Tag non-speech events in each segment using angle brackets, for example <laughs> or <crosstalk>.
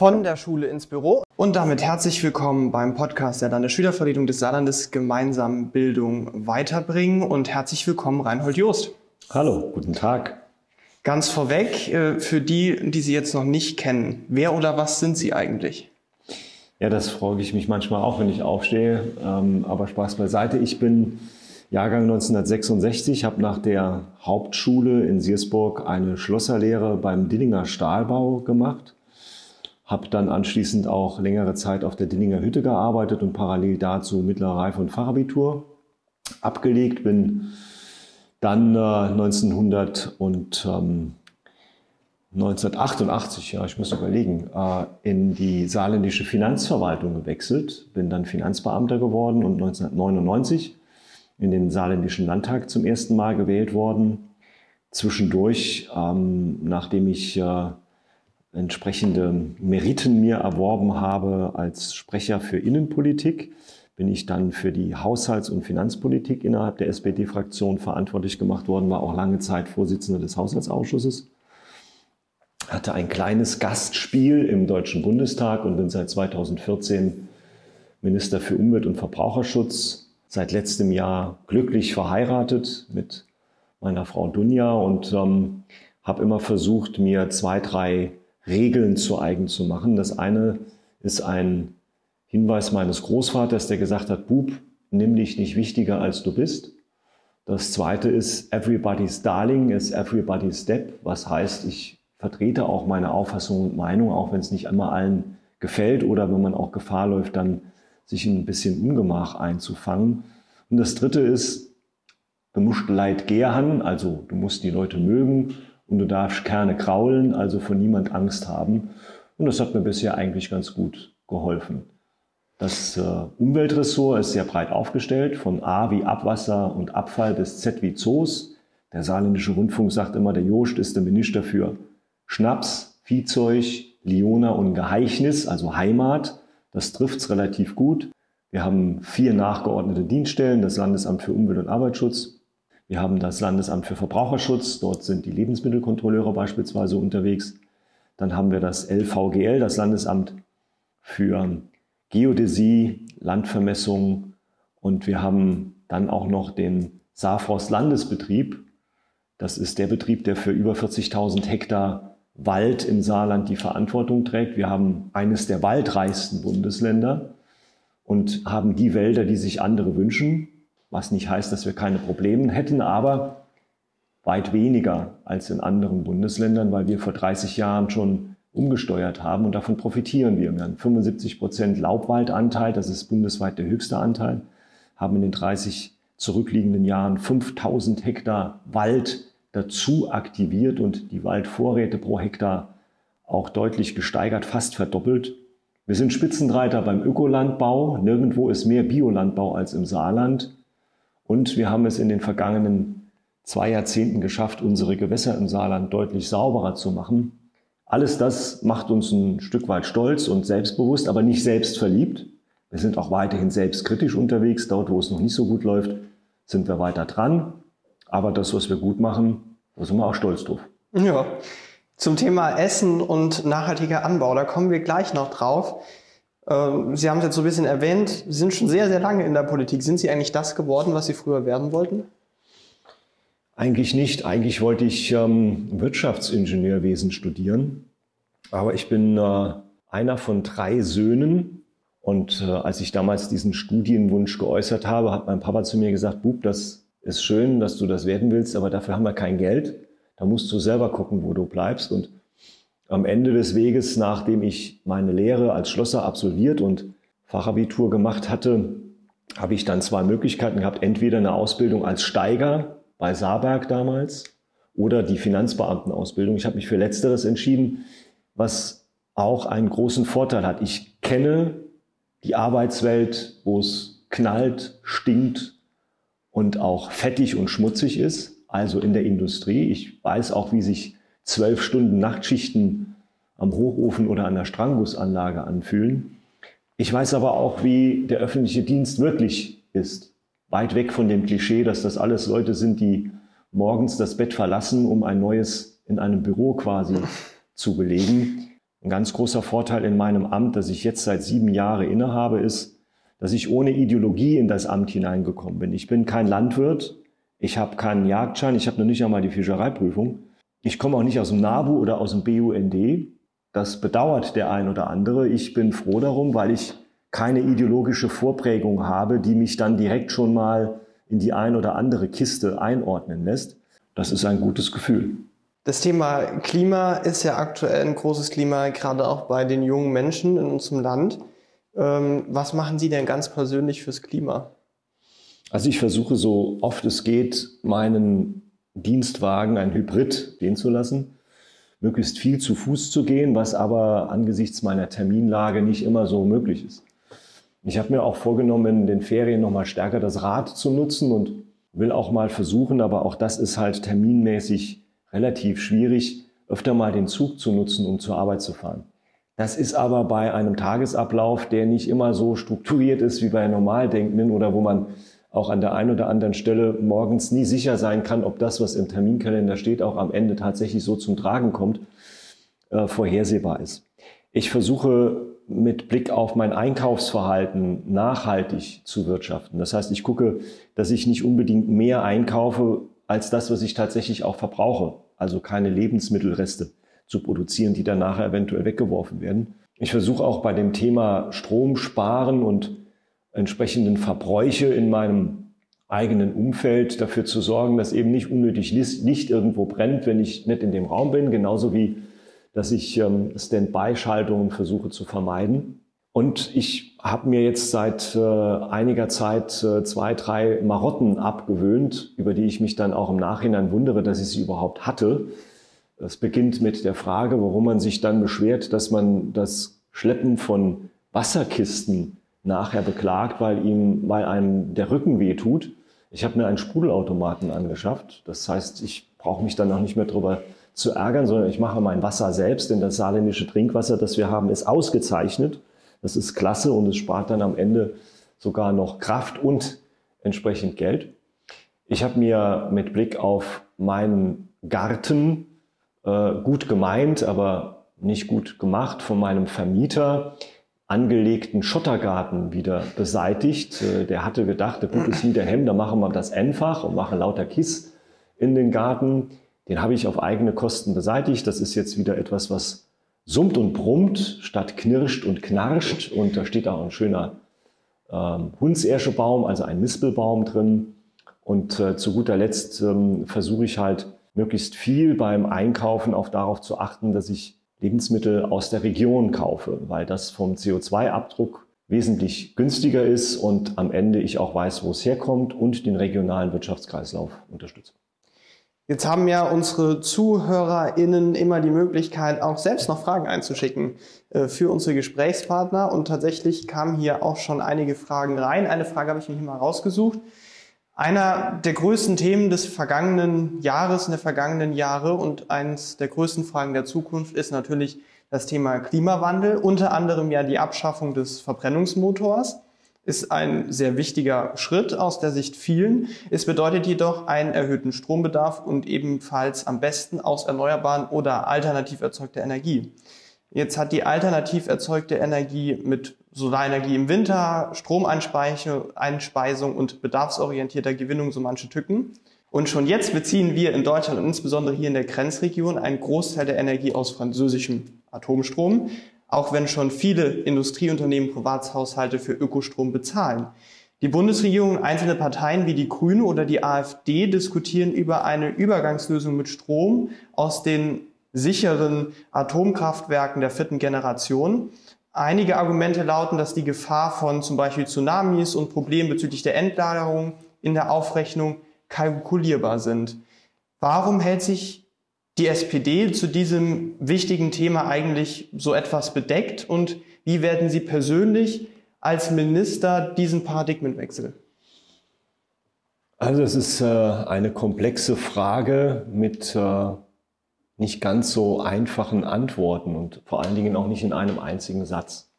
von der Schule ins Büro. Und damit herzlich willkommen beim Podcast der Landesschülervertretung des Saarlandes Gemeinsam Bildung weiterbringen und herzlich willkommen Reinhold Joost. Hallo, guten Tag. Ganz vorweg, äh, für die, die Sie jetzt noch nicht kennen, wer oder was sind Sie eigentlich? Ja, das frage ich mich manchmal auch, wenn ich aufstehe. Ähm, aber Spaß beiseite. Ich bin Jahrgang 1966, habe nach der Hauptschule in Siersburg eine Schlosserlehre beim Dillinger Stahlbau gemacht habe dann anschließend auch längere Zeit auf der Dillinger Hütte gearbeitet und parallel dazu mittlere Reife und Fachabitur abgelegt. Bin dann äh, 1900 und ähm, 1988, ja, ich muss überlegen, äh, in die saarländische Finanzverwaltung gewechselt, bin dann Finanzbeamter geworden und 1999 in den saarländischen Landtag zum ersten Mal gewählt worden. Zwischendurch, ähm, nachdem ich äh, entsprechende Meriten mir erworben habe als Sprecher für Innenpolitik, bin ich dann für die Haushalts- und Finanzpolitik innerhalb der SPD-Fraktion verantwortlich gemacht worden, war auch lange Zeit Vorsitzender des Haushaltsausschusses, hatte ein kleines Gastspiel im Deutschen Bundestag und bin seit 2014 Minister für Umwelt- und Verbraucherschutz, seit letztem Jahr glücklich verheiratet mit meiner Frau Dunja und ähm, habe immer versucht, mir zwei, drei Regeln zu eigen zu machen. Das eine ist ein Hinweis meines Großvaters, der gesagt hat, Bub, nimm dich nicht wichtiger als du bist. Das zweite ist, everybody's darling is everybody's step, was heißt, ich vertrete auch meine Auffassung und Meinung, auch wenn es nicht immer allen gefällt oder wenn man auch Gefahr läuft, dann sich ein bisschen Ungemach einzufangen. Und das dritte ist, du musst Leid gern, also du musst die Leute mögen und du darfst Kerne kraulen, also von niemand Angst haben. Und das hat mir bisher eigentlich ganz gut geholfen. Das äh, Umweltressort ist sehr breit aufgestellt, von A wie Abwasser und Abfall bis Z wie Zoos. Der saarländische Rundfunk sagt immer, der Joost ist der Minister für Schnaps, Viehzeug, Liona und Geheichnis, also Heimat. Das trifft's relativ gut. Wir haben vier nachgeordnete Dienststellen, das Landesamt für Umwelt und Arbeitsschutz, wir haben das Landesamt für Verbraucherschutz, dort sind die Lebensmittelkontrolleure beispielsweise unterwegs. Dann haben wir das LVGL, das Landesamt für Geodäsie, Landvermessung und wir haben dann auch noch den Saarforst Landesbetrieb. Das ist der Betrieb, der für über 40.000 Hektar Wald im Saarland die Verantwortung trägt. Wir haben eines der waldreichsten Bundesländer und haben die Wälder, die sich andere wünschen was nicht heißt, dass wir keine Probleme hätten, aber weit weniger als in anderen Bundesländern, weil wir vor 30 Jahren schon umgesteuert haben und davon profitieren wir. Wir haben 75 Prozent Laubwaldanteil, das ist bundesweit der höchste Anteil, haben in den 30 zurückliegenden Jahren 5000 Hektar Wald dazu aktiviert und die Waldvorräte pro Hektar auch deutlich gesteigert, fast verdoppelt. Wir sind Spitzenreiter beim Ökolandbau. Nirgendwo ist mehr Biolandbau als im Saarland. Und wir haben es in den vergangenen zwei Jahrzehnten geschafft, unsere Gewässer im Saarland deutlich sauberer zu machen. Alles das macht uns ein Stück weit stolz und selbstbewusst, aber nicht selbstverliebt. Wir sind auch weiterhin selbstkritisch unterwegs. Dort, wo es noch nicht so gut läuft, sind wir weiter dran. Aber das, was wir gut machen, da sind wir auch stolz drauf. Ja. Zum Thema Essen und nachhaltiger Anbau, da kommen wir gleich noch drauf. Ähm, Sie haben es jetzt so ein bisschen erwähnt, Sie sind schon sehr, sehr lange in der Politik. Sind Sie eigentlich das geworden, was Sie früher werden wollten? Eigentlich nicht. Eigentlich wollte ich ähm, Wirtschaftsingenieurwesen studieren. Aber ich bin äh, einer von drei Söhnen. Und äh, als ich damals diesen Studienwunsch geäußert habe, hat mein Papa zu mir gesagt, Bub, das ist schön, dass du das werden willst, aber dafür haben wir kein Geld. Da musst du selber gucken, wo du bleibst. Und am Ende des Weges, nachdem ich meine Lehre als Schlosser absolviert und Fachabitur gemacht hatte, habe ich dann zwei Möglichkeiten gehabt. Entweder eine Ausbildung als Steiger bei Saarberg damals oder die Finanzbeamtenausbildung. Ich habe mich für Letzteres entschieden, was auch einen großen Vorteil hat. Ich kenne die Arbeitswelt, wo es knallt, stinkt und auch fettig und schmutzig ist, also in der Industrie. Ich weiß auch, wie sich zwölf Stunden Nachtschichten am Hochofen oder an der Strangussanlage anfühlen. Ich weiß aber auch, wie der öffentliche Dienst wirklich ist. Weit weg von dem Klischee, dass das alles Leute sind, die morgens das Bett verlassen, um ein neues in einem Büro quasi zu belegen. Ein ganz großer Vorteil in meinem Amt, das ich jetzt seit sieben Jahren innehabe, ist, dass ich ohne Ideologie in das Amt hineingekommen bin. Ich bin kein Landwirt, ich habe keinen Jagdschein, ich habe noch nicht einmal die Fischereiprüfung. Ich komme auch nicht aus dem NABU oder aus dem BUND. Das bedauert der ein oder andere. Ich bin froh darum, weil ich keine ideologische Vorprägung habe, die mich dann direkt schon mal in die ein oder andere Kiste einordnen lässt. Das ist ein gutes Gefühl. Das Thema Klima ist ja aktuell ein großes Klima, gerade auch bei den jungen Menschen in unserem Land. Ähm, was machen Sie denn ganz persönlich fürs Klima? Also ich versuche so oft es geht, meinen Dienstwagen, ein Hybrid, gehen zu lassen, möglichst viel zu Fuß zu gehen, was aber angesichts meiner Terminlage nicht immer so möglich ist. Ich habe mir auch vorgenommen, in den Ferien nochmal stärker das Rad zu nutzen und will auch mal versuchen, aber auch das ist halt terminmäßig relativ schwierig, öfter mal den Zug zu nutzen, um zur Arbeit zu fahren. Das ist aber bei einem Tagesablauf, der nicht immer so strukturiert ist wie bei Normaldenkenden oder wo man auch an der einen oder anderen Stelle morgens nie sicher sein kann, ob das, was im Terminkalender steht, auch am Ende tatsächlich so zum Tragen kommt, äh, vorhersehbar ist. Ich versuche mit Blick auf mein Einkaufsverhalten nachhaltig zu wirtschaften. Das heißt, ich gucke, dass ich nicht unbedingt mehr einkaufe als das, was ich tatsächlich auch verbrauche. Also keine Lebensmittelreste zu produzieren, die dann nachher eventuell weggeworfen werden. Ich versuche auch bei dem Thema Strom sparen und entsprechenden Verbräuche in meinem eigenen Umfeld dafür zu sorgen, dass eben nicht unnötig Licht irgendwo brennt, wenn ich nicht in dem Raum bin, genauso wie dass ich ähm, Standby-Schaltungen versuche zu vermeiden. Und ich habe mir jetzt seit äh, einiger Zeit äh, zwei, drei Marotten abgewöhnt, über die ich mich dann auch im Nachhinein wundere, dass ich sie überhaupt hatte. Es beginnt mit der Frage, warum man sich dann beschwert, dass man das Schleppen von Wasserkisten nachher beklagt, weil ihm, weil einem der Rücken weh tut. Ich habe mir einen Sprudelautomaten angeschafft. Das heißt, ich brauche mich dann auch nicht mehr drüber zu ärgern, sondern ich mache mein Wasser selbst, denn das saarländische Trinkwasser, das wir haben, ist ausgezeichnet. Das ist klasse und es spart dann am Ende sogar noch Kraft und entsprechend Geld. Ich habe mir mit Blick auf meinen Garten äh, gut gemeint, aber nicht gut gemacht von meinem Vermieter angelegten Schottergarten wieder beseitigt. Äh, der hatte gedacht, der Put ist Niederhemm, da machen wir das einfach und machen lauter Kiss in den Garten. Den habe ich auf eigene Kosten beseitigt. Das ist jetzt wieder etwas, was summt und brummt, statt knirscht und knarscht. Und da steht auch ein schöner ähm, Hundserschebaum, also ein Mispelbaum drin. Und äh, zu guter Letzt ähm, versuche ich halt möglichst viel beim Einkaufen auch darauf zu achten, dass ich Lebensmittel aus der Region kaufe, weil das vom CO2-Abdruck wesentlich günstiger ist und am Ende ich auch weiß, wo es herkommt und den regionalen Wirtschaftskreislauf unterstütze. Jetzt haben ja unsere ZuhörerInnen immer die Möglichkeit, auch selbst noch Fragen einzuschicken äh, für unsere Gesprächspartner. Und tatsächlich kamen hier auch schon einige Fragen rein. Eine Frage habe ich mir hier mal rausgesucht. Einer der größten Themen des vergangenen Jahres, in der vergangenen Jahre und eines der größten Fragen der Zukunft ist natürlich das Thema Klimawandel, unter anderem ja die Abschaffung des Verbrennungsmotors ist ein sehr wichtiger Schritt aus der Sicht vielen. Es bedeutet jedoch einen erhöhten Strombedarf und ebenfalls am besten aus erneuerbaren oder alternativ erzeugter Energie. Jetzt hat die alternativ erzeugte Energie mit Solarenergie im Winter, Stromeinspeisung und bedarfsorientierter Gewinnung so manche Tücken. Und schon jetzt beziehen wir in Deutschland und insbesondere hier in der Grenzregion einen Großteil der Energie aus französischem Atomstrom auch wenn schon viele Industrieunternehmen, Privatshaushalte für Ökostrom bezahlen. Die Bundesregierung und einzelne Parteien wie die Grüne oder die AfD diskutieren über eine Übergangslösung mit Strom aus den sicheren Atomkraftwerken der vierten Generation. Einige Argumente lauten, dass die Gefahr von zum Beispiel Tsunamis und Problemen bezüglich der Endlagerung in der Aufrechnung kalkulierbar sind. Warum hält sich die SPD zu diesem wichtigen Thema eigentlich so etwas bedeckt und wie werden Sie persönlich als Minister diesen Paradigmenwechsel? Also es ist äh, eine komplexe Frage mit äh, nicht ganz so einfachen Antworten und vor allen Dingen auch nicht in einem einzigen Satz.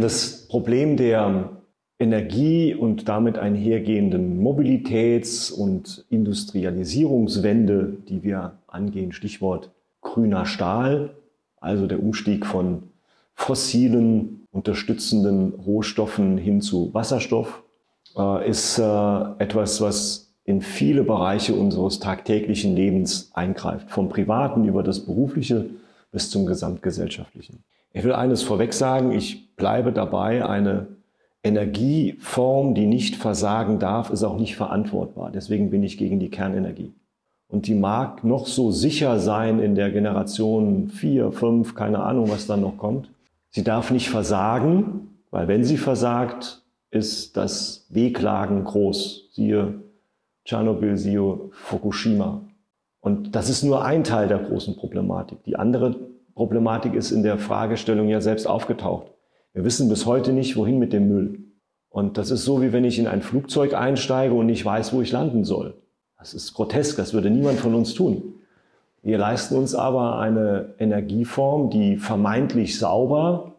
Das Problem der Energie und damit einhergehenden Mobilitäts- und Industrialisierungswende, die wir angehen, Stichwort grüner Stahl, Also der Umstieg von fossilen unterstützenden Rohstoffen hin zu Wasserstoff äh, ist äh, etwas, was in viele Bereiche unseres tagtäglichen Lebens eingreift, vom privaten über das berufliche bis zum gesamtgesellschaftlichen. Ich will eines vorweg sagen, ich bleibe dabei, eine Energieform, die nicht versagen darf, ist auch nicht verantwortbar. Deswegen bin ich gegen die Kernenergie. Und die mag noch so sicher sein in der Generation 4, 5, keine Ahnung, was dann noch kommt. Sie darf nicht versagen, weil wenn sie versagt, ist das Wehklagen groß. Siehe Tschernobyl, siehe Fukushima. Und das ist nur ein Teil der großen Problematik. Die andere Problematik ist in der Fragestellung ja selbst aufgetaucht. Wir wissen bis heute nicht, wohin mit dem Müll. Und das ist so, wie wenn ich in ein Flugzeug einsteige und nicht weiß, wo ich landen soll. Das ist grotesk, das würde niemand von uns tun. Wir leisten uns aber eine Energieform, die vermeintlich sauber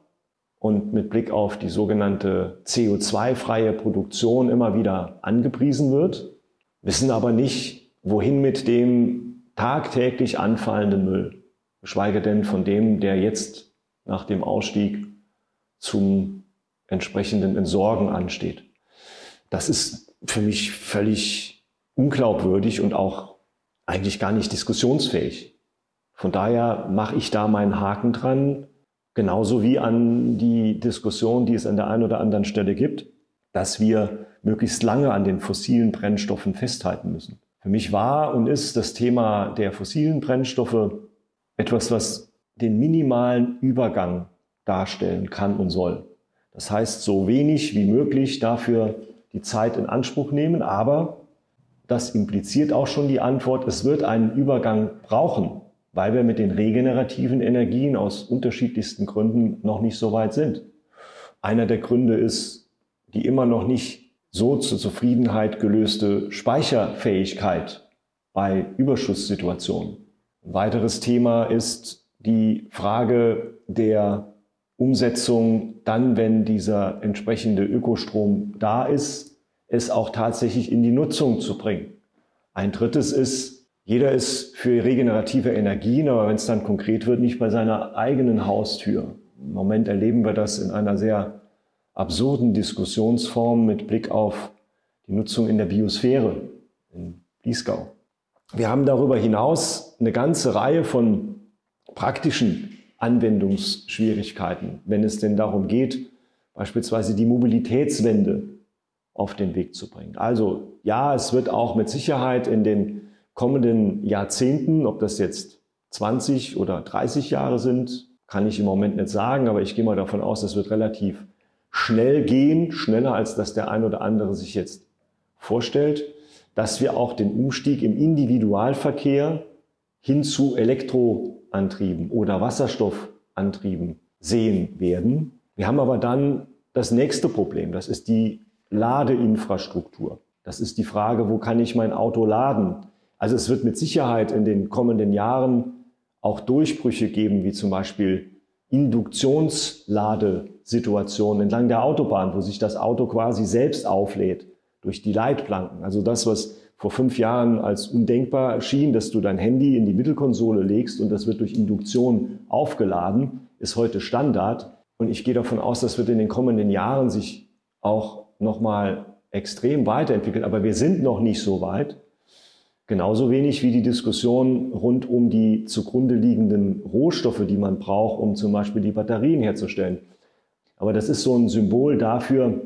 und mit Blick auf die sogenannte CO2-freie Produktion immer wieder angepriesen wird, wissen aber nicht, wohin mit dem tagtäglich anfallenden Müll, geschweige denn von dem, der jetzt nach dem Ausstieg zum entsprechenden Entsorgen ansteht. Das ist für mich völlig unglaubwürdig und auch eigentlich gar nicht diskussionsfähig. Von daher mache ich da meinen Haken dran, genauso wie an die Diskussion, die es an der einen oder anderen Stelle gibt, dass wir möglichst lange an den fossilen Brennstoffen festhalten müssen. Für mich war und ist das Thema der fossilen Brennstoffe etwas, was den minimalen Übergang darstellen kann und soll. Das heißt, so wenig wie möglich dafür die Zeit in Anspruch nehmen, aber das impliziert auch schon die Antwort, es wird einen Übergang brauchen, weil wir mit den regenerativen Energien aus unterschiedlichsten Gründen noch nicht so weit sind. Einer der Gründe ist die immer noch nicht so zur Zufriedenheit gelöste Speicherfähigkeit bei Überschusssituationen. Ein weiteres Thema ist die Frage der Umsetzung dann, wenn dieser entsprechende Ökostrom da ist, es auch tatsächlich in die Nutzung zu bringen. Ein drittes ist, jeder ist für regenerative Energien, aber wenn es dann konkret wird, nicht bei seiner eigenen Haustür. Im Moment erleben wir das in einer sehr absurden Diskussionsform mit Blick auf die Nutzung in der Biosphäre in Bliesgau. Wir haben darüber hinaus eine ganze Reihe von praktischen Anwendungsschwierigkeiten, wenn es denn darum geht, beispielsweise die Mobilitätswende auf den Weg zu bringen. Also ja, es wird auch mit Sicherheit in den kommenden Jahrzehnten, ob das jetzt 20 oder 30 Jahre sind, kann ich im Moment nicht sagen, aber ich gehe mal davon aus, das wird relativ schnell gehen, schneller als das der ein oder andere sich jetzt vorstellt, dass wir auch den Umstieg im Individualverkehr hin zu Elektroantrieben oder Wasserstoffantrieben sehen werden. Wir haben aber dann das nächste Problem, das ist die Ladeinfrastruktur. Das ist die Frage, wo kann ich mein Auto laden? Also es wird mit Sicherheit in den kommenden Jahren auch Durchbrüche geben, wie zum Beispiel Induktionsladesituationen entlang der Autobahn, wo sich das Auto quasi selbst auflädt durch die Leitplanken. Also das, was vor fünf Jahren als undenkbar erschien, dass du dein Handy in die Mittelkonsole legst und das wird durch Induktion aufgeladen, ist heute Standard. Und ich gehe davon aus, das wird in den kommenden Jahren sich auch nochmal extrem weiterentwickeln. Aber wir sind noch nicht so weit. Genauso wenig wie die Diskussion rund um die zugrunde liegenden Rohstoffe, die man braucht, um zum Beispiel die Batterien herzustellen. Aber das ist so ein Symbol dafür,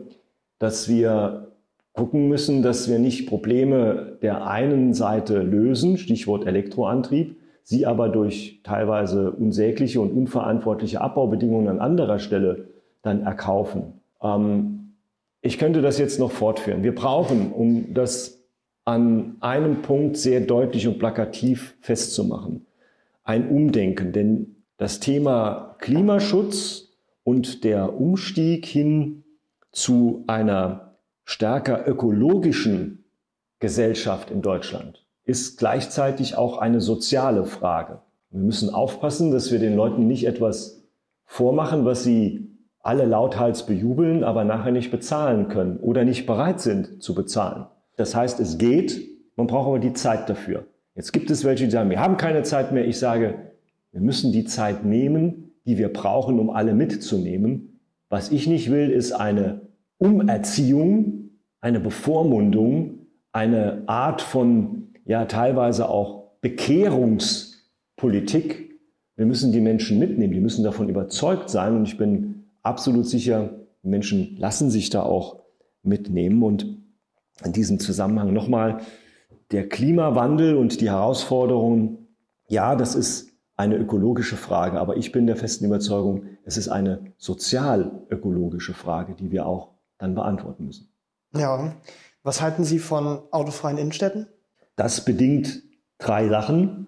dass wir gucken müssen, dass wir nicht Probleme der einen Seite lösen, Stichwort Elektroantrieb, sie aber durch teilweise unsägliche und unverantwortliche Abbaubedingungen an anderer Stelle dann erkaufen. Ähm, ich könnte das jetzt noch fortführen. Wir brauchen, um das an einem Punkt sehr deutlich und plakativ festzumachen, ein Umdenken. Denn das Thema Klimaschutz und der Umstieg hin zu einer stärker ökologischen Gesellschaft in Deutschland ist gleichzeitig auch eine soziale Frage. Wir müssen aufpassen, dass wir den Leuten nicht etwas vormachen, was sie alle lauthals bejubeln, aber nachher nicht bezahlen können oder nicht bereit sind zu bezahlen. Das heißt, es geht, man braucht aber die Zeit dafür. Jetzt gibt es welche, die sagen, wir haben keine Zeit mehr. Ich sage, Wir müssen die Zeit nehmen, die wir brauchen, um alle mitzunehmen. Was ich nicht will, ist eine Umerziehung, eine Bevormundung, eine Art von, ja, teilweise auch Bekehrungspolitik. Wir müssen die Menschen mitnehmen, die müssen davon überzeugt sein. Und ich bin absolut sicher, Menschen lassen sich da auch mitnehmen. Und in diesem Zusammenhang nochmal, der Klimawandel und die Herausforderungen, ja, das ist eine ökologische Frage, aber ich bin der festen Überzeugung, es ist eine sozial-ökologische Frage, die wir auch dann beantworten müssen. Ja, was halten Sie von autofreien Innenstädten? Das bedingt drei Sachen.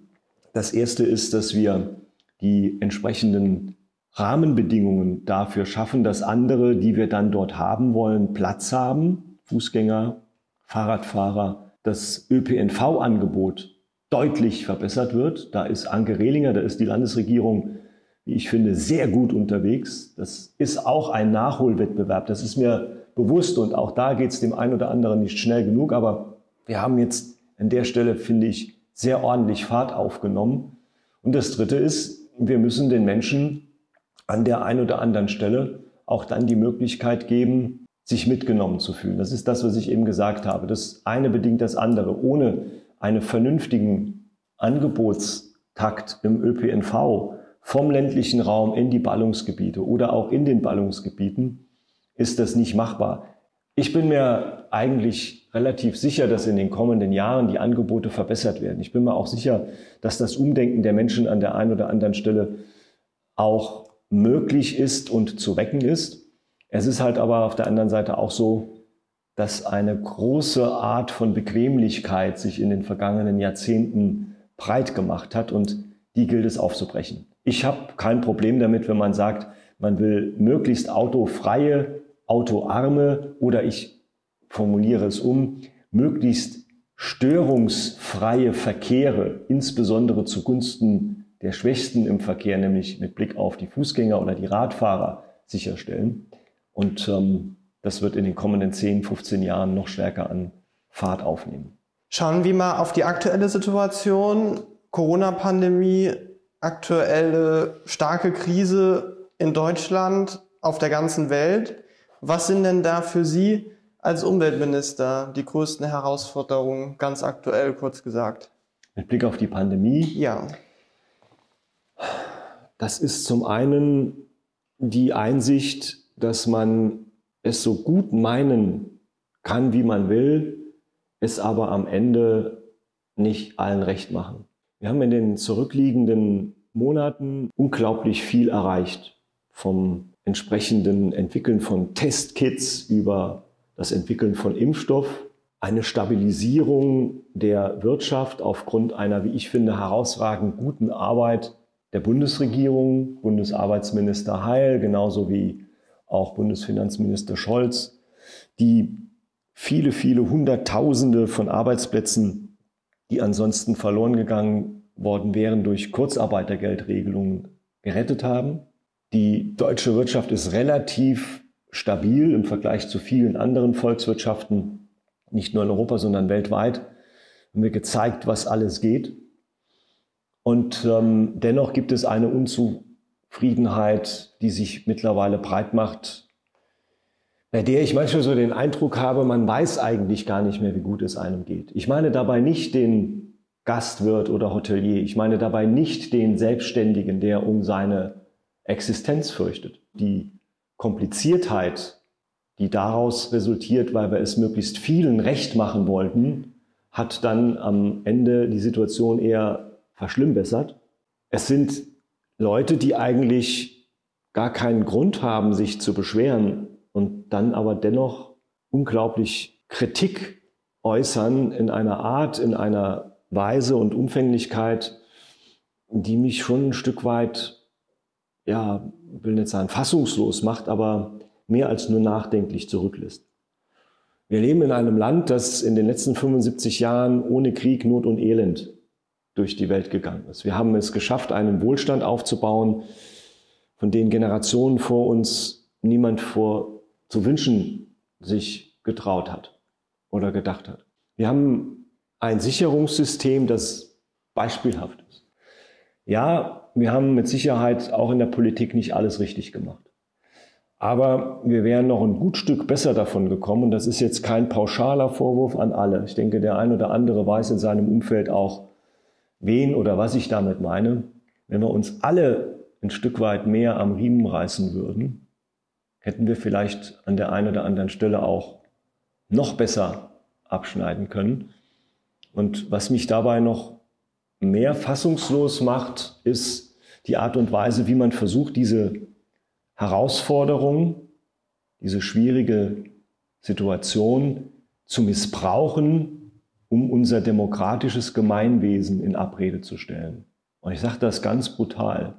Das erste ist, dass wir die entsprechenden Rahmenbedingungen dafür schaffen, dass andere, die wir dann dort haben wollen, Platz haben. Fußgänger, Fahrradfahrer, das ÖPNV-Angebot deutlich verbessert wird. Da ist Anke Rehlinger, da ist die Landesregierung, wie ich finde, sehr gut unterwegs. Das ist auch ein Nachholwettbewerb. Das ist mir bewusst und auch da geht es dem einen oder anderen nicht schnell genug. Aber wir haben jetzt an der Stelle, finde ich, sehr ordentlich Fahrt aufgenommen. Und das Dritte ist, wir müssen den Menschen an der einen oder anderen Stelle auch dann die Möglichkeit geben, sich mitgenommen zu fühlen. Das ist das, was ich eben gesagt habe. Das eine bedingt das andere. Ohne einen vernünftigen Angebotstakt im ÖPNV vom ländlichen Raum in die Ballungsgebiete oder auch in den Ballungsgebieten ist das nicht machbar. Ich bin mir eigentlich relativ sicher, dass in den kommenden Jahren die Angebote verbessert werden. Ich bin mir auch sicher, dass das Umdenken der Menschen an der einen oder anderen Stelle auch möglich ist und zu wecken ist. Es ist halt aber auf der anderen Seite auch so, dass eine große Art von Bequemlichkeit sich in den vergangenen Jahrzehnten breit gemacht hat und die gilt es aufzubrechen. Ich habe kein Problem damit, wenn man sagt, man will möglichst autofreie, autoarme oder ich formuliere es um, möglichst störungsfreie Verkehre, insbesondere zugunsten der Schwächsten im Verkehr, nämlich mit Blick auf die Fußgänger oder die Radfahrer, sicherstellen. Und ähm, das wird in den kommenden 10, 15 Jahren noch stärker an Fahrt aufnehmen. Schauen wir mal auf die aktuelle Situation. Corona-Pandemie, aktuelle starke Krise in Deutschland, auf der ganzen Welt. Was sind denn da für Sie als Umweltminister die größten Herausforderungen, ganz aktuell kurz gesagt? Mit Blick auf die Pandemie? Ja. Das ist zum einen die Einsicht, dass man es so gut meinen kann, wie man will, es aber am Ende nicht allen recht machen. Wir haben in den zurückliegenden Monaten unglaublich viel erreicht. Vom entsprechenden Entwickeln von Testkits über das Entwickeln von Impfstoff, eine Stabilisierung der Wirtschaft aufgrund einer, wie ich finde, herausragend guten Arbeit der Bundesregierung, Bundesarbeitsminister Heil, genauso wie auch Bundesfinanzminister Scholz, die viele, viele Hunderttausende von Arbeitsplätzen, die ansonsten verloren gegangen worden wären durch Kurzarbeitergeldregelungen, gerettet haben. Die deutsche Wirtschaft ist relativ stabil im Vergleich zu vielen anderen Volkswirtschaften, nicht nur in Europa, sondern weltweit. Haben wir gezeigt, was alles geht. Und ähm, dennoch gibt es eine Unzu Friedenheit, die sich mittlerweile breit macht, bei der ich manchmal so den Eindruck habe, man weiß eigentlich gar nicht mehr, wie gut es einem geht. Ich meine dabei nicht den Gastwirt oder Hotelier. Ich meine dabei nicht den Selbstständigen, der um seine Existenz fürchtet. Die Kompliziertheit, die daraus resultiert, weil wir es möglichst vielen recht machen wollten, hat dann am Ende die Situation eher verschlimmbessert. Es sind Leute, die eigentlich gar keinen Grund haben, sich zu beschweren und dann aber dennoch unglaublich Kritik äußern in einer Art, in einer Weise und Umfänglichkeit, die mich schon ein Stück weit, ja, will nicht sagen fassungslos macht, aber mehr als nur nachdenklich zurücklässt. Wir leben in einem Land, das in den letzten 75 Jahren ohne Krieg, Not und Elend durch die Welt gegangen ist. Wir haben es geschafft, einen Wohlstand aufzubauen, von den Generationen vor uns niemand vor zu wünschen sich getraut hat oder gedacht hat. Wir haben ein Sicherungssystem, das beispielhaft ist. Ja, wir haben mit Sicherheit auch in der Politik nicht alles richtig gemacht. Aber wir wären noch ein gut Stück besser davon gekommen. Und das ist jetzt kein pauschaler Vorwurf an alle. Ich denke, der ein oder andere weiß in seinem Umfeld auch, wen oder was ich damit meine. Wenn wir uns alle ein Stück weit mehr am Riemen reißen würden, hätten wir vielleicht an der einen oder anderen Stelle auch noch besser abschneiden können. Und was mich dabei noch mehr fassungslos macht, ist die Art und Weise, wie man versucht, diese Herausforderung, diese schwierige Situation zu missbrauchen, um unser demokratisches Gemeinwesen in Abrede zu stellen. Und ich sage das ganz brutal.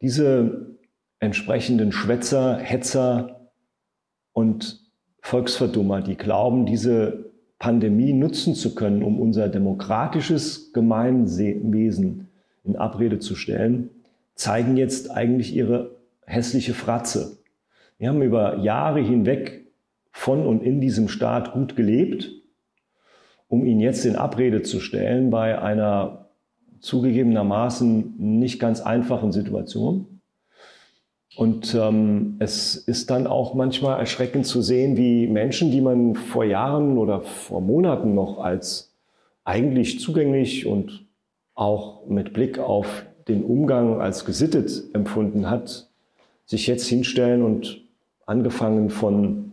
Diese entsprechenden Schwätzer, Hetzer und Volksverdummer, die glauben, diese Pandemie nutzen zu können, um unser demokratisches Gemeinwesen in Abrede zu stellen, zeigen jetzt eigentlich ihre hässliche Fratze. Wir haben über Jahre hinweg von und in diesem Staat gut gelebt, um ihn jetzt in Abrede zu stellen bei einer zugegebenermaßen nicht ganz einfachen Situation. Und ähm, es ist dann auch manchmal erschreckend zu sehen, wie Menschen, die man vor Jahren oder vor Monaten noch als eigentlich zugänglich und auch mit Blick auf den Umgang als gesittet empfunden hat, sich jetzt hinstellen und angefangen von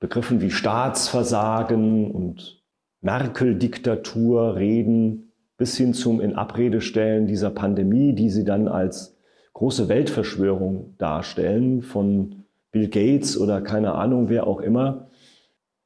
Begriffen wie Staatsversagen und Merkel-Diktatur reden, bis hin zum in Abrede stellen dieser Pandemie, die sie dann als große Weltverschwörung darstellen von Bill Gates oder keine Ahnung, wer auch immer.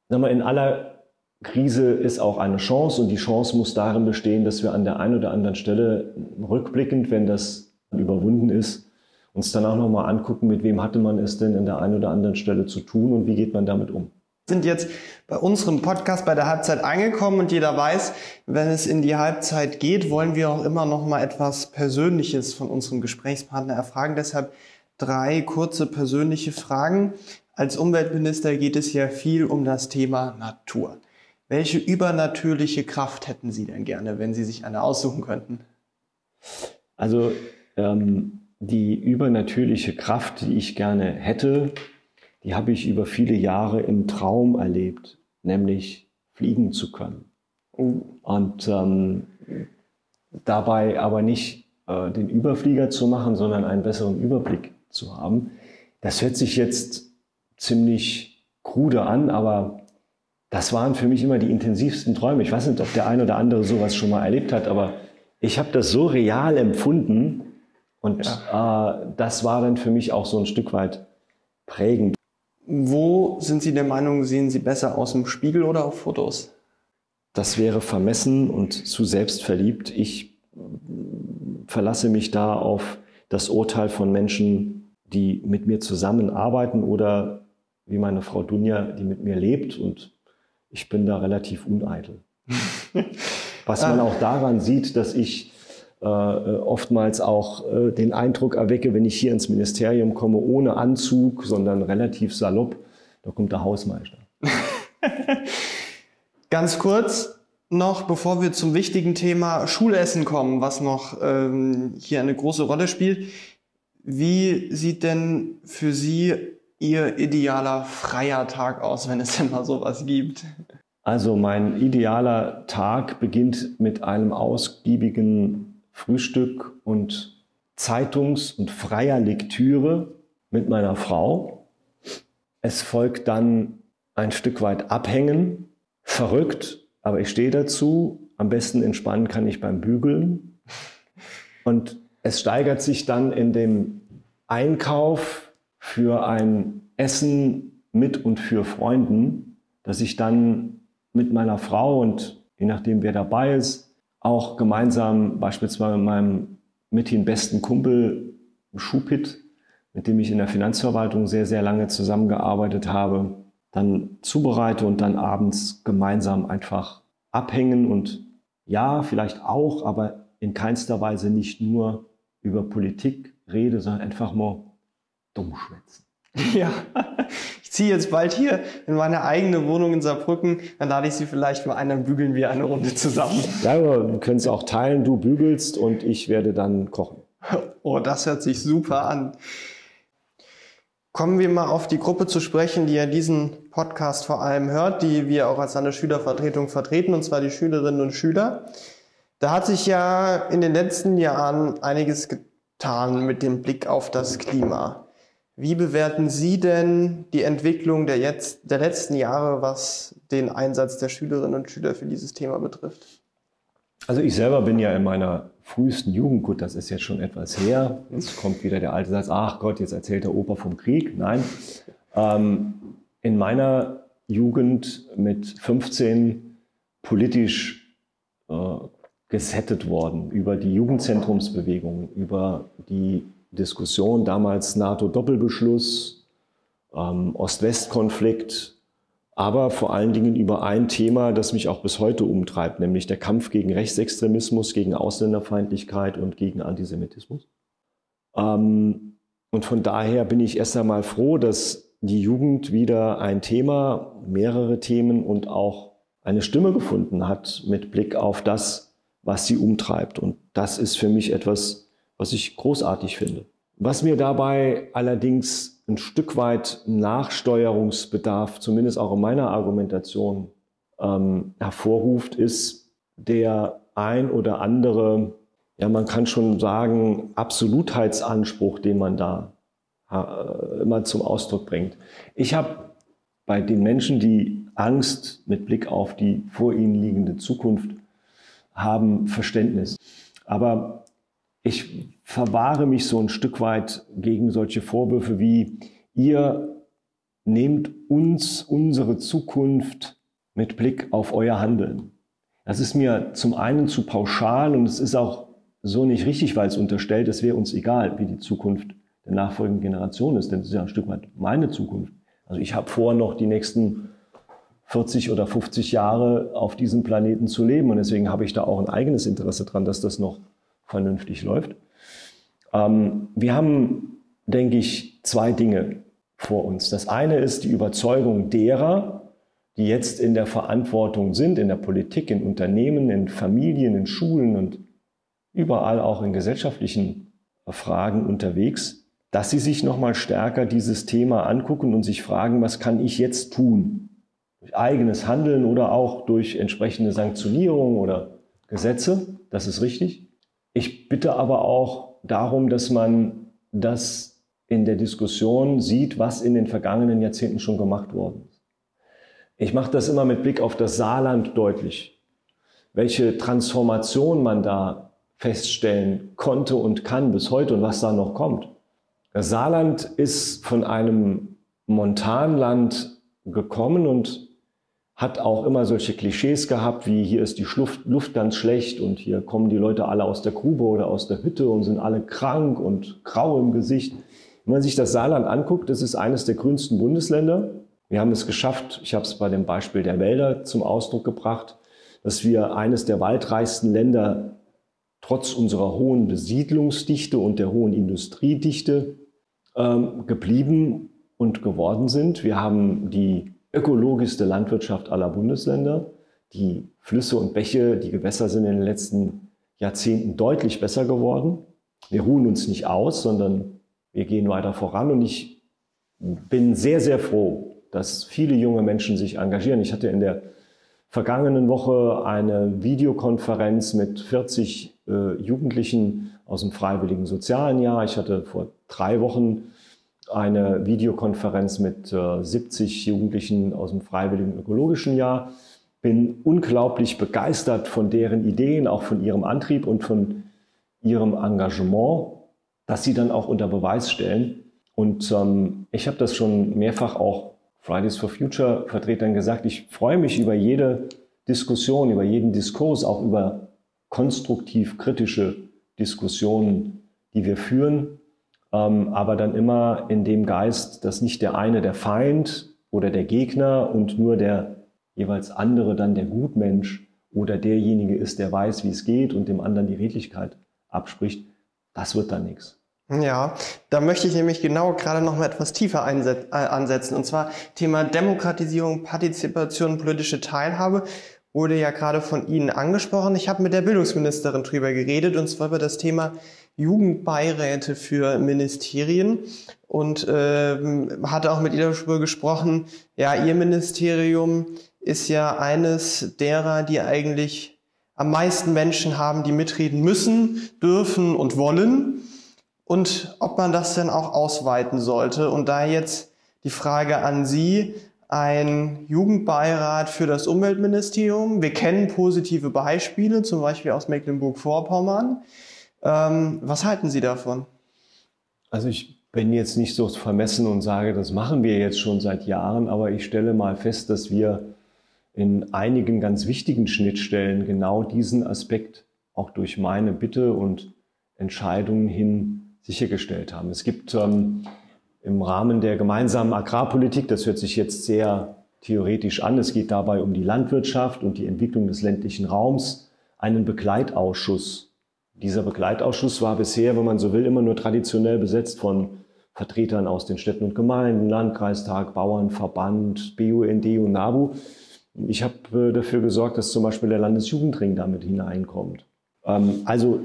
In aller Krise ist auch eine Chance und die Chance muss darin bestehen, dass wir an der einen oder anderen Stelle rückblickend, wenn das überwunden ist, uns dann auch nochmal angucken, mit wem hatte man es denn an der einen oder anderen Stelle zu tun und wie geht man damit um sind jetzt bei unserem Podcast bei der Halbzeit angekommen und jeder weiß, wenn es in die Halbzeit geht, wollen wir auch immer noch mal etwas Persönliches von unserem Gesprächspartner erfragen. Deshalb drei kurze persönliche Fragen. Als Umweltminister geht es ja viel um das Thema Natur. Welche übernatürliche Kraft hätten Sie denn gerne, wenn Sie sich eine aussuchen könnten? Also ähm, die übernatürliche Kraft, die ich gerne hätte, die habe ich über viele Jahre im Traum erlebt, nämlich fliegen zu können. Und ähm, dabei aber nicht äh, den Überflieger zu machen, sondern einen besseren Überblick zu haben. Das hört sich jetzt ziemlich krude an, aber das waren für mich immer die intensivsten Träume. Ich weiß nicht, ob der ein oder andere sowas schon mal erlebt hat, aber ich habe das so real empfunden und ja. äh, das war dann für mich auch so ein Stück weit prägend. Wo sind Sie der Meinung, sehen Sie besser aus im Spiegel oder auf Fotos? Das wäre vermessen und zu selbstverliebt. Ich verlasse mich da auf das Urteil von Menschen, die mit mir zusammenarbeiten oder wie meine Frau Dunja, die mit mir lebt und ich bin da relativ uneitel. <laughs> Was man auch daran sieht, dass ich äh, oftmals auch äh, den Eindruck erwecke, wenn ich hier ins Ministerium komme, ohne Anzug, sondern relativ salopp, da kommt der Hausmeister. <laughs> Ganz kurz noch, bevor wir zum wichtigen Thema Schulessen kommen, was noch ähm, hier eine große Rolle spielt. Wie sieht denn für Sie Ihr idealer freier Tag aus, wenn es <laughs> denn mal sowas gibt? Also mein idealer Tag beginnt mit einem ausgiebigen Frühstück und Zeitungs- und freier Lektüre mit meiner Frau. Es folgt dann ein Stück weit Abhängen, verrückt, aber ich stehe dazu. Am besten entspannen kann ich beim Bügeln. Und es steigert sich dann in dem Einkauf für ein Essen mit und für Freunden, dass ich dann mit meiner Frau und je nachdem, wer dabei ist, auch gemeinsam beispielsweise mit meinem mithin besten Kumpel Schupit, mit dem ich in der Finanzverwaltung sehr, sehr lange zusammengearbeitet habe, dann zubereite und dann abends gemeinsam einfach abhängen und ja, vielleicht auch, aber in keinster Weise nicht nur über Politik rede, sondern einfach mal dumm schwätzen. <laughs> Ja, ich ziehe jetzt bald hier in meine eigene Wohnung in Saarbrücken. Dann lade ich Sie vielleicht mal ein, dann bügeln wir eine Runde zusammen. <laughs> Ja, wir können es auch teilen. Du bügelst und ich werde dann kochen. <laughs> Oh, das hört sich super an. Kommen wir mal auf die Gruppe zu sprechen, die ja diesen Podcast vor allem hört, die wir auch als Landesschülervertretung vertreten, und zwar die Schülerinnen und Schüler. Da hat sich ja in den letzten Jahren einiges getan mit dem Blick auf das Klima. Wie bewerten Sie denn die Entwicklung der, jetzt, der letzten Jahre, was den Einsatz der Schülerinnen und Schüler für dieses Thema betrifft? Also ich selber bin ja in meiner frühesten Jugend, gut, das ist jetzt schon etwas her, jetzt kommt wieder der alte Satz, ach Gott, jetzt erzählt der Opa vom Krieg. Nein, ähm, in meiner Jugend mit 15 politisch äh, gesettet worden über die Jugendzentrumsbewegung, über die Diskussion, damals NATO-Doppelbeschluss, ähm, Ost-West-Konflikt, aber vor allen Dingen über ein Thema, das mich auch bis heute umtreibt, nämlich der Kampf gegen Rechtsextremismus, gegen Ausländerfeindlichkeit und gegen Antisemitismus. Ähm, und von daher bin ich erst einmal froh, dass die Jugend wieder ein Thema, mehrere Themen und auch eine Stimme gefunden hat mit Blick auf das, was sie umtreibt. Und das ist für mich etwas, was ich großartig finde. Was mir dabei allerdings ein Stück weit Nachsteuerungsbedarf, zumindest auch in meiner Argumentation, ähm, hervorruft, ist der ein oder andere, ja, man kann schon sagen, Absolutheitsanspruch, den man da äh, immer zum Ausdruck bringt. Ich habe bei den Menschen, die Angst mit Blick auf die vor ihnen liegende Zukunft haben, Verständnis. Aber ich verwahre mich so ein Stück weit gegen solche Vorwürfe wie, ihr nehmt uns unsere Zukunft mit Blick auf euer Handeln. Das ist mir zum einen zu pauschal und es ist auch so nicht richtig, weil es unterstellt, es wäre uns egal, wie die Zukunft der nachfolgenden Generation ist, denn es ist ja ein Stück weit meine Zukunft. Also ich habe vor, noch die nächsten 40 oder 50 Jahre auf diesem Planeten zu leben und deswegen habe ich da auch ein eigenes Interesse dran, dass das noch vernünftig läuft. Ähm, wir haben, denke ich, zwei Dinge vor uns. Das eine ist die Überzeugung derer, die jetzt in der Verantwortung sind, in der Politik, in Unternehmen, in Familien, in Schulen und überall auch in gesellschaftlichen Fragen unterwegs, dass sie sich nochmal stärker dieses Thema angucken und sich fragen, was kann ich jetzt tun? Durch eigenes Handeln oder auch durch entsprechende Sanktionierung oder Gesetze, das ist richtig. Ich bitte aber auch darum, dass man das in der Diskussion sieht, was in den vergangenen Jahrzehnten schon gemacht worden ist. Ich mache das immer mit Blick auf das Saarland deutlich, welche Transformation man da feststellen konnte und kann bis heute und was da noch kommt. Das Saarland ist von einem Montanland gekommen und hat auch immer solche Klischees gehabt, wie hier ist die Luft, Luft ganz schlecht und hier kommen die Leute alle aus der Grube oder aus der Hütte und sind alle krank und grau im Gesicht. Wenn man sich das Saarland anguckt, das ist eines der grünsten Bundesländer. Wir haben es geschafft, ich habe es bei dem Beispiel der Wälder zum Ausdruck gebracht, dass wir eines der waldreichsten Länder trotz unserer hohen Besiedlungsdichte und der hohen Industriedichte ähm, geblieben und geworden sind. Wir haben die ökologischste Landwirtschaft aller Bundesländer. Die Flüsse und Bäche, die Gewässer sind in den letzten Jahrzehnten deutlich besser geworden. Wir ruhen uns nicht aus, sondern wir gehen weiter voran. Und ich bin sehr, sehr froh, dass viele junge Menschen sich engagieren. Ich hatte in der vergangenen Woche eine Videokonferenz mit 40 äh, Jugendlichen aus dem freiwilligen sozialen Jahr. Ich hatte vor drei Wochen eine Videokonferenz mit äh, 70 Jugendlichen aus dem freiwilligen ökologischen Jahr. Bin unglaublich begeistert von deren Ideen, auch von ihrem Antrieb und von ihrem Engagement, das sie dann auch unter Beweis stellen. Und ähm, ich habe das schon mehrfach auch Fridays for Future Vertretern gesagt. Ich freue mich über jede Diskussion, über jeden Diskurs, auch über konstruktiv kritische Diskussionen, die wir führen ähm, aber dann immer in dem Geist, dass nicht der eine der Feind oder der Gegner und nur der jeweils andere dann der Gutmensch oder derjenige ist, der weiß, wie es geht und dem anderen die Redlichkeit abspricht, das wird dann nichts. Ja, da möchte ich nämlich genau gerade noch mal etwas tiefer äh, ansetzen. Und zwar Thema Demokratisierung, Partizipation, politische Teilhabe wurde ja gerade von Ihnen angesprochen. Ich habe mit der Bildungsministerin drüber geredet und zwar über das Thema Jugendbeiräte für Ministerien und äh, hatte auch mit ihr darüber gesprochen, ja, ihr Ministerium ist ja eines derer, die eigentlich am meisten Menschen haben, die mitreden müssen, dürfen und wollen und ob man das denn auch ausweiten sollte. Und da jetzt die Frage an Sie, ein Jugendbeirat für das Umweltministerium. Wir kennen positive Beispiele, zum Beispiel aus Mecklenburg-Vorpommern. Ähm, was halten Sie davon? Also ich bin jetzt nicht so vermessen und sage, das machen wir jetzt schon seit Jahren, aber ich stelle mal fest, dass wir in einigen ganz wichtigen Schnittstellen genau diesen Aspekt auch durch meine Bitte und Entscheidungen hin sichergestellt haben. Es gibt ähm, im Rahmen der gemeinsamen Agrarpolitik, das hört sich jetzt sehr theoretisch an, es geht dabei um die Landwirtschaft und die Entwicklung des ländlichen Raums, einen Begleitausschuss. Dieser Begleitausschuss war bisher, wenn man so will, immer nur traditionell besetzt von Vertretern aus den Städten und Gemeinden, Landkreistag, Bauernverband, BUND und NABU. Ich habe äh, dafür gesorgt, dass zum Beispiel der Landesjugendring damit hineinkommt. Ähm, also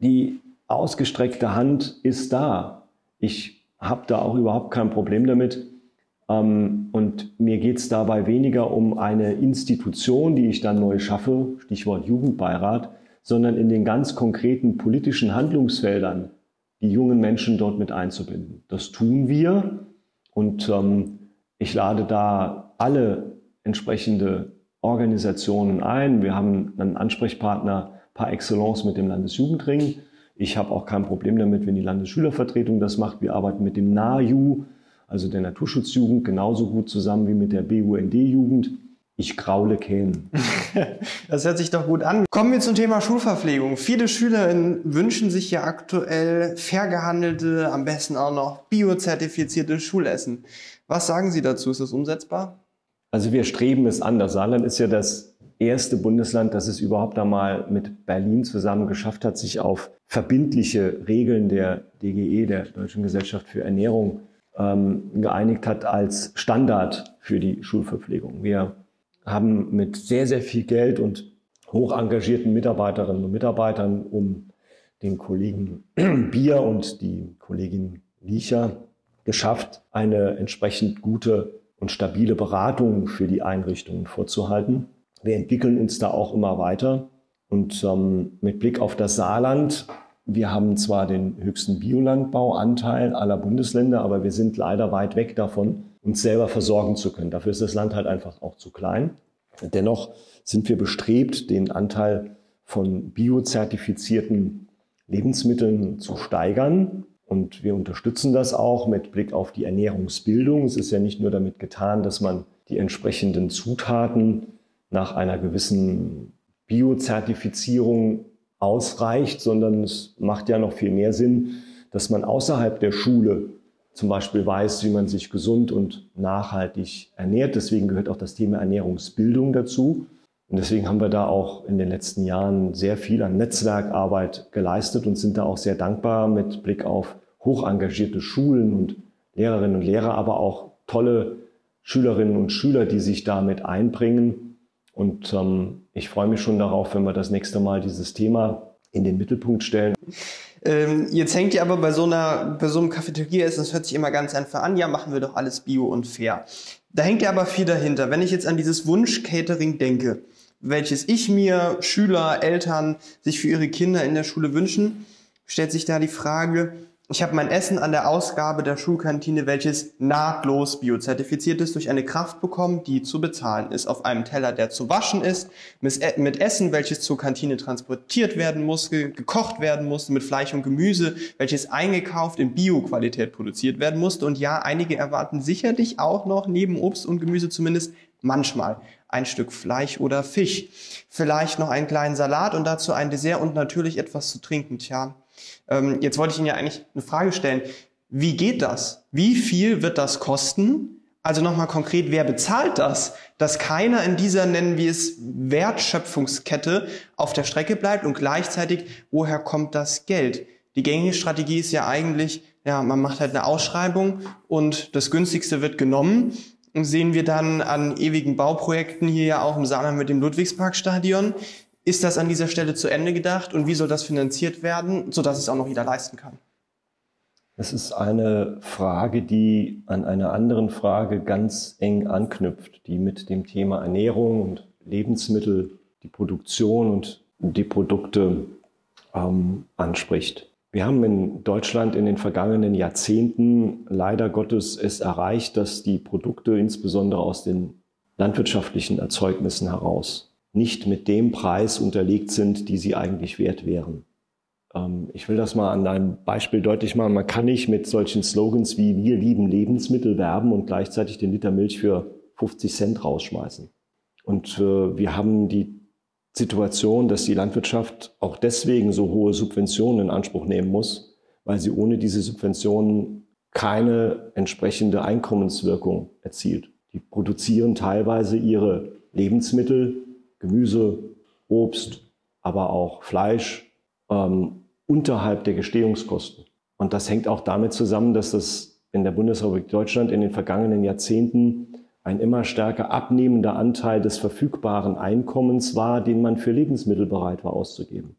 die ausgestreckte Hand ist da. Ich habe da auch überhaupt kein Problem damit. Ähm, und mir geht es dabei weniger um eine Institution, die ich dann neu schaffe, Stichwort Jugendbeirat, sondern in den ganz konkreten politischen Handlungsfeldern die jungen Menschen dort mit einzubinden. Das tun wir und ähm, ich lade da alle entsprechende Organisationen ein. Wir haben einen Ansprechpartner par excellence mit dem Landesjugendring. Ich habe auch kein Problem damit, wenn die Landesschülervertretung das macht. Wir arbeiten mit dem NAJU, also der Naturschutzjugend, genauso gut zusammen wie mit der BUND-Jugend. Ich graule Kähnen. <laughs> Das hört sich doch gut an. Kommen wir zum Thema Schulverpflegung. Viele Schülerinnen wünschen sich ja aktuell fair gehandelte, am besten auch noch biozertifizierte Schulessen. Was sagen Sie dazu? Ist das umsetzbar? Also wir streben es an. Das Saarland ist ja das erste Bundesland, das es überhaupt einmal mit Berlin zusammen geschafft hat, sich auf verbindliche Regeln der DGE, der Deutschen Gesellschaft für Ernährung, ähm, geeinigt hat als Standard für die Schulverpflegung. Wir haben mit sehr, sehr viel Geld und hoch engagierten Mitarbeiterinnen und Mitarbeitern um den Kollegen <clears throat> Bier und die Kollegin Liecher geschafft, eine entsprechend gute und stabile Beratung für die Einrichtungen vorzuhalten. Wir entwickeln uns da auch immer weiter. Und ähm, mit Blick auf das Saarland, wir haben zwar den höchsten Biolandbauanteil aller Bundesländer, aber wir sind leider weit weg davon, uns selber versorgen zu können. Dafür ist das Land halt einfach auch zu klein. Dennoch sind wir bestrebt, den Anteil von biozertifizierten Lebensmitteln zu steigern. Und wir unterstützen das auch mit Blick auf die Ernährungsbildung. Es ist ja nicht nur damit getan, dass man die entsprechenden Zutaten nach einer gewissen Biozertifizierung ausreicht, sondern es macht ja noch viel mehr Sinn, dass man außerhalb der Schule zum Beispiel weiß, wie man sich gesund und nachhaltig ernährt. Deswegen gehört auch das Thema Ernährungsbildung dazu. Und deswegen haben wir da auch in den letzten Jahren sehr viel an Netzwerkarbeit geleistet und sind da auch sehr dankbar mit Blick auf hoch engagierte Schulen und Lehrerinnen und Lehrer, aber auch tolle Schülerinnen und Schüler, die sich damit einbringen und ähm, ich freue mich schon darauf, wenn wir das nächste Mal dieses Thema in den Mittelpunkt stellen. Ähm, jetzt hängt ihr aber bei so einer, bei so einem Cafeterieressen, das hört sich immer ganz einfach an, ja, machen wir doch alles bio und fair. Da hängt ja aber viel dahinter. Wenn ich jetzt an dieses Wunsch-Catering denke, welches ich mir, Schüler, Eltern sich für ihre Kinder in der Schule wünschen, stellt sich da die Frage, ich habe mein Essen an der Ausgabe der Schulkantine, welches nahtlos biozertifiziert ist, durch eine Kraft bekommen, die zu bezahlen ist. Auf einem Teller, der zu waschen ist, mit Essen, welches zur Kantine transportiert werden muss, gekocht werden muss, mit Fleisch und Gemüse, welches eingekauft in Bioqualität produziert werden musste. Und ja, einige erwarten sicherlich auch noch neben Obst und Gemüse zumindest manchmal ein Stück Fleisch oder Fisch. Vielleicht noch einen kleinen Salat und dazu ein Dessert und natürlich etwas zu trinken. Tja, ähm, jetzt wollte ich Ihnen ja eigentlich eine Frage stellen. Wie geht das? Wie viel wird das kosten? Also nochmal konkret, wer bezahlt das? Dass keiner in dieser, nennen wir es, Wertschöpfungskette auf der Strecke bleibt und gleichzeitig, woher kommt das Geld? Die gängige Strategie ist ja eigentlich, ja, man macht halt eine Ausschreibung und das günstigste wird genommen. Und sehen wir dann an ewigen Bauprojekten hier ja auch im Saarland mit dem Ludwigsparkstadion Ist das an dieser Stelle zu Ende gedacht und wie soll das finanziert werden, sodass es auch noch jeder leisten kann? Es ist eine Frage, die an einer anderen Frage ganz eng anknüpft, die mit dem Thema Ernährung und Lebensmittel, die Produktion und die Produkte ähm, anspricht. Wir haben in Deutschland in den vergangenen Jahrzehnten leider Gottes es erreicht, dass die Produkte insbesondere aus den landwirtschaftlichen Erzeugnissen heraus nicht mit dem Preis unterlegt sind, die sie eigentlich wert wären. Ähm, ich will das mal an einem Beispiel deutlich machen. Man kann nicht mit solchen Slogans wie wir lieben Lebensmittel werben und gleichzeitig den Liter Milch für 50 Cent rausschmeißen. Und äh, wir haben die Situation, dass die Landwirtschaft auch deswegen so hohe Subventionen in Anspruch nehmen muss, weil sie ohne diese Subventionen keine entsprechende Einkommenswirkung erzielt. Die produzieren teilweise ihre Lebensmittel, Gemüse, Obst, aber auch Fleisch ähm, unterhalb der Gestehungskosten. Und das hängt auch damit zusammen, dass das in der Bundesrepublik Deutschland in den vergangenen Jahrzehnten ein immer stärker abnehmender Anteil des verfügbaren Einkommens war, den man für Lebensmittel bereit war auszugeben.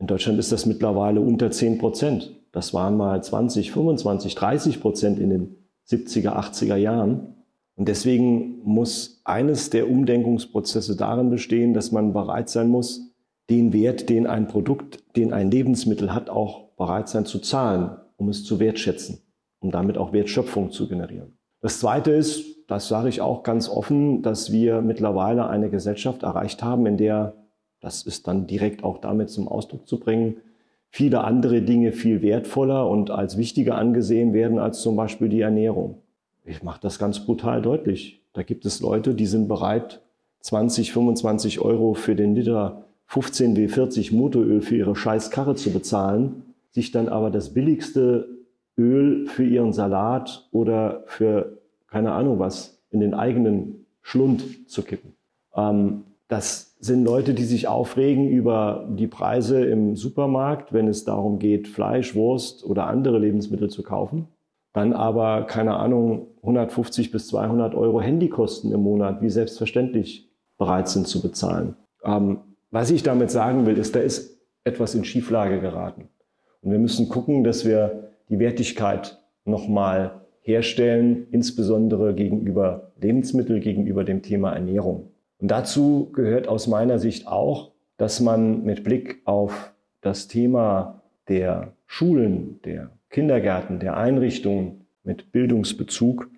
In Deutschland ist das mittlerweile unter 10 Prozent. Das waren mal 20, 25, 30 Prozent in den 70er, 80er Jahren. Und deswegen muss eines der Umdenkungsprozesse darin bestehen, dass man bereit sein muss, den Wert, den ein Produkt, den ein Lebensmittel hat, auch bereit sein zu zahlen, um es zu wertschätzen, um damit auch Wertschöpfung zu generieren. Das Zweite ist, das sage ich auch ganz offen, dass wir mittlerweile eine Gesellschaft erreicht haben, in der, das ist dann direkt auch damit zum Ausdruck zu bringen, viele andere Dinge viel wertvoller und als wichtiger angesehen werden als zum Beispiel die Ernährung. Ich mache das ganz brutal deutlich. Da gibt es Leute, die sind bereit, 20, 25 Euro für den Liter 15 W40 Motoröl für ihre scheiß Karre zu bezahlen, sich dann aber das billigste Öl für ihren Salat oder für keine Ahnung was in den eigenen Schlund zu kippen. Ähm, das sind Leute, die sich aufregen über die Preise im Supermarkt, wenn es darum geht, Fleisch, Wurst oder andere Lebensmittel zu kaufen. Dann aber, keine Ahnung, 150 bis 200 Euro Handykosten im Monat, wie selbstverständlich bereit sind zu bezahlen. Ähm, was ich damit sagen will, ist, da ist etwas in Schieflage geraten. Und wir müssen gucken, dass wir die Wertigkeit nochmal herstellen, insbesondere gegenüber Lebensmitteln, gegenüber dem Thema Ernährung. Und dazu gehört aus meiner Sicht auch, dass man mit Blick auf das Thema der Schulen, der Kindergärten, der Einrichtungen mit Bildungsbezug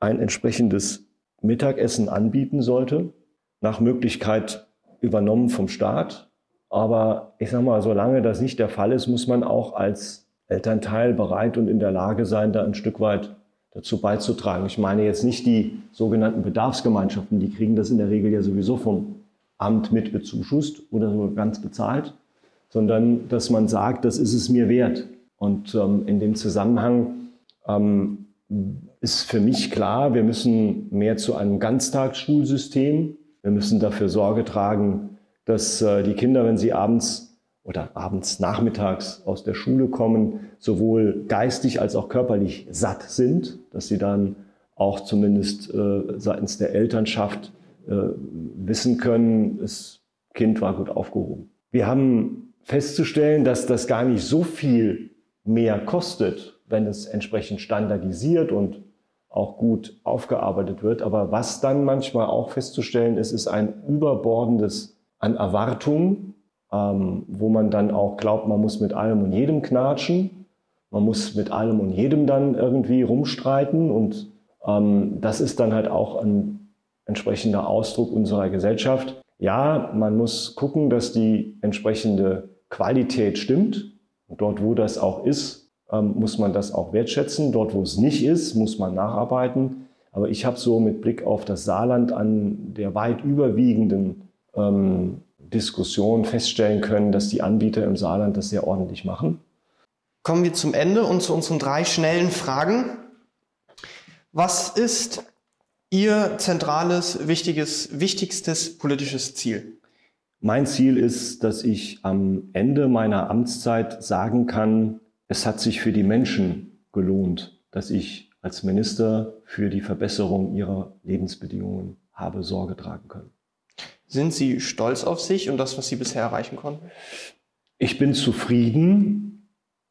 ein entsprechendes Mittagessen anbieten sollte, nach Möglichkeit übernommen vom Staat. Aber ich sage mal, solange das nicht der Fall ist, muss man auch als Elternteil bereit und in der Lage sein, da ein Stück weit dazu beizutragen. Ich meine jetzt nicht die sogenannten Bedarfsgemeinschaften, die kriegen das in der Regel ja sowieso vom Amt mit bezuschusst oder sogar ganz bezahlt, sondern dass man sagt, das ist es mir wert. Und ähm, in dem Zusammenhang ähm, ist für mich klar, wir müssen mehr zu einem Ganztagsschulsystem wir müssen dafür Sorge tragen, dass äh, die Kinder, wenn sie abends oder abends nachmittags aus der Schule kommen, sowohl geistig als auch körperlich satt sind, dass sie dann auch zumindest äh, seitens der Elternschaft äh, wissen können, das Kind war gut aufgehoben. Wir haben festzustellen, dass das gar nicht so viel mehr kostet, wenn es entsprechend standardisiert und auch gut aufgearbeitet wird. Aber was dann manchmal auch festzustellen ist, ist ein Überbordendes an Erwartungen, ähm, wo man dann auch glaubt, man muss mit allem und jedem knatschen, man muss mit allem und jedem dann irgendwie rumstreiten und ähm, das ist dann halt auch ein entsprechender Ausdruck unserer Gesellschaft. Ja, man muss gucken, dass die entsprechende Qualität stimmt. Dort, wo das auch ist, ähm, muss man das auch wertschätzen. Dort, wo es nicht ist, muss man nacharbeiten. Aber ich habe so mit Blick auf das Saarland an der weit überwiegenden ähm, Diskussion feststellen können, dass die Anbieter im Saarland das sehr ordentlich machen. Kommen wir zum Ende und zu unseren drei schnellen Fragen. Was ist Ihr zentrales, wichtiges, wichtigstes politisches Ziel? Mein Ziel ist, dass ich am Ende meiner Amtszeit sagen kann, es hat sich für die Menschen gelohnt, dass ich als Minister für die Verbesserung ihrer Lebensbedingungen habe Sorge tragen können. Sind Sie stolz auf sich und das, was Sie bisher erreichen konnten? Ich bin zufrieden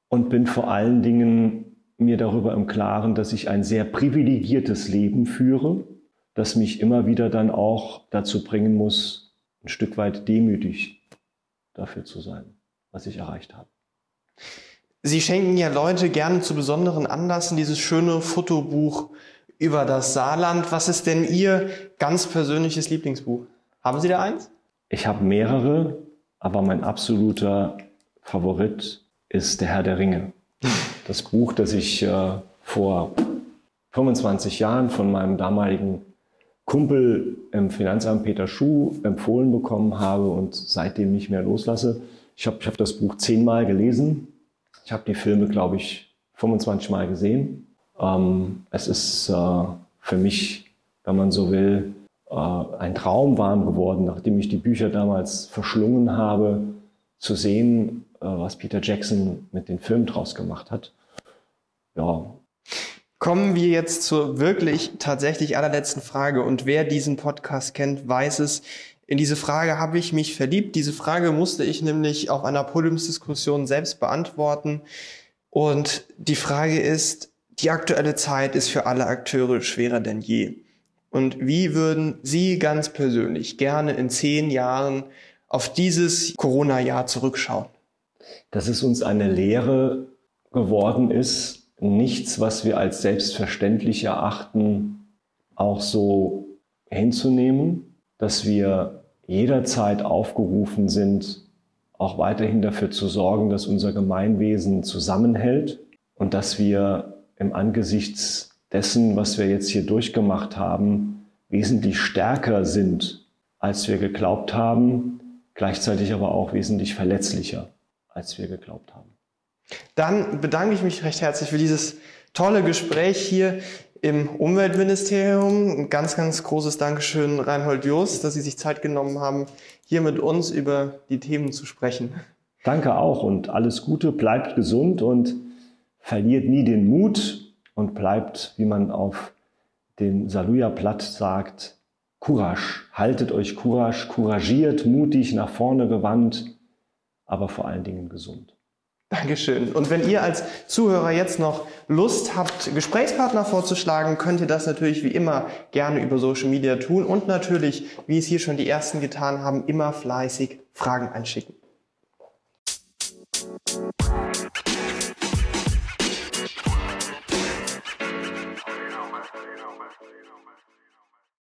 und bin vor allen Dingen mir darüber im Klaren, dass ich ein sehr privilegiertes Leben führe, das mich immer wieder dann auch dazu bringen muss, ein Stück weit demütig dafür zu sein, was ich erreicht habe. Sie schenken ja Leute gerne zu besonderen Anlassen dieses schöne Fotobuch über das Saarland. Was ist denn Ihr ganz persönliches Lieblingsbuch? Haben Sie da eins? Ich habe mehrere, aber mein absoluter Favorit ist Der Herr der Ringe. Das Buch, das ich äh, vor 25 Jahren von meinem damaligen Kumpel im Finanzamt Peter Schuh empfohlen bekommen habe und seitdem nicht mehr loslasse. Ich habe ich hab das Buch zehnmal gelesen. Ich habe die Filme, glaube ich, 25 Mal gesehen. Ähm, es ist äh, für mich, wenn man so will, äh, ein Traum warm geworden, nachdem ich die Bücher damals verschlungen habe, zu sehen, äh, was Peter Jackson mit den Filmen draus gemacht hat. Ja. Kommen wir jetzt zur wirklich tatsächlich allerletzten Frage. Und wer diesen Podcast kennt, weiß es. In diese Frage habe ich mich verliebt. Diese Frage musste ich nämlich auf einer Podiumsdiskussion selbst beantworten. Und die Frage ist, die aktuelle Zeit ist für alle Akteure schwerer denn je. Und wie würden Sie ganz persönlich gerne in zehn Jahren auf dieses Corona-Jahr zurückschauen? Dass es uns eine Lehre geworden ist, nichts, was wir als selbstverständlich erachten, auch so hinzunehmen, dass wir jederzeit aufgerufen sind, auch weiterhin dafür zu sorgen, dass unser Gemeinwesen zusammenhält und dass wir im Angesichts dessen, was wir jetzt hier durchgemacht haben, wesentlich stärker sind, als wir geglaubt haben, gleichzeitig aber auch wesentlich verletzlicher, als wir geglaubt haben. Dann bedanke ich mich recht herzlich für dieses tolle Gespräch hier im Umweltministerium. Ein ganz, ganz großes Dankeschön, Reinhold Jost, dass Sie sich Zeit genommen haben, hier mit uns über die Themen zu sprechen. Danke auch und alles Gute, bleibt gesund und verliert nie den Mut und bleibt, wie man auf dem Saluja-Platt sagt, Courage. Haltet euch Courage, couragiert, mutig, nach vorne gewandt, aber vor allen Dingen gesund. Dankeschön. Und wenn ihr als Zuhörer jetzt noch Lust habt, Gesprächspartner vorzuschlagen, könnt ihr das natürlich wie immer gerne über Social Media tun und natürlich, wie es hier schon die ersten getan haben, immer fleißig Fragen einschicken.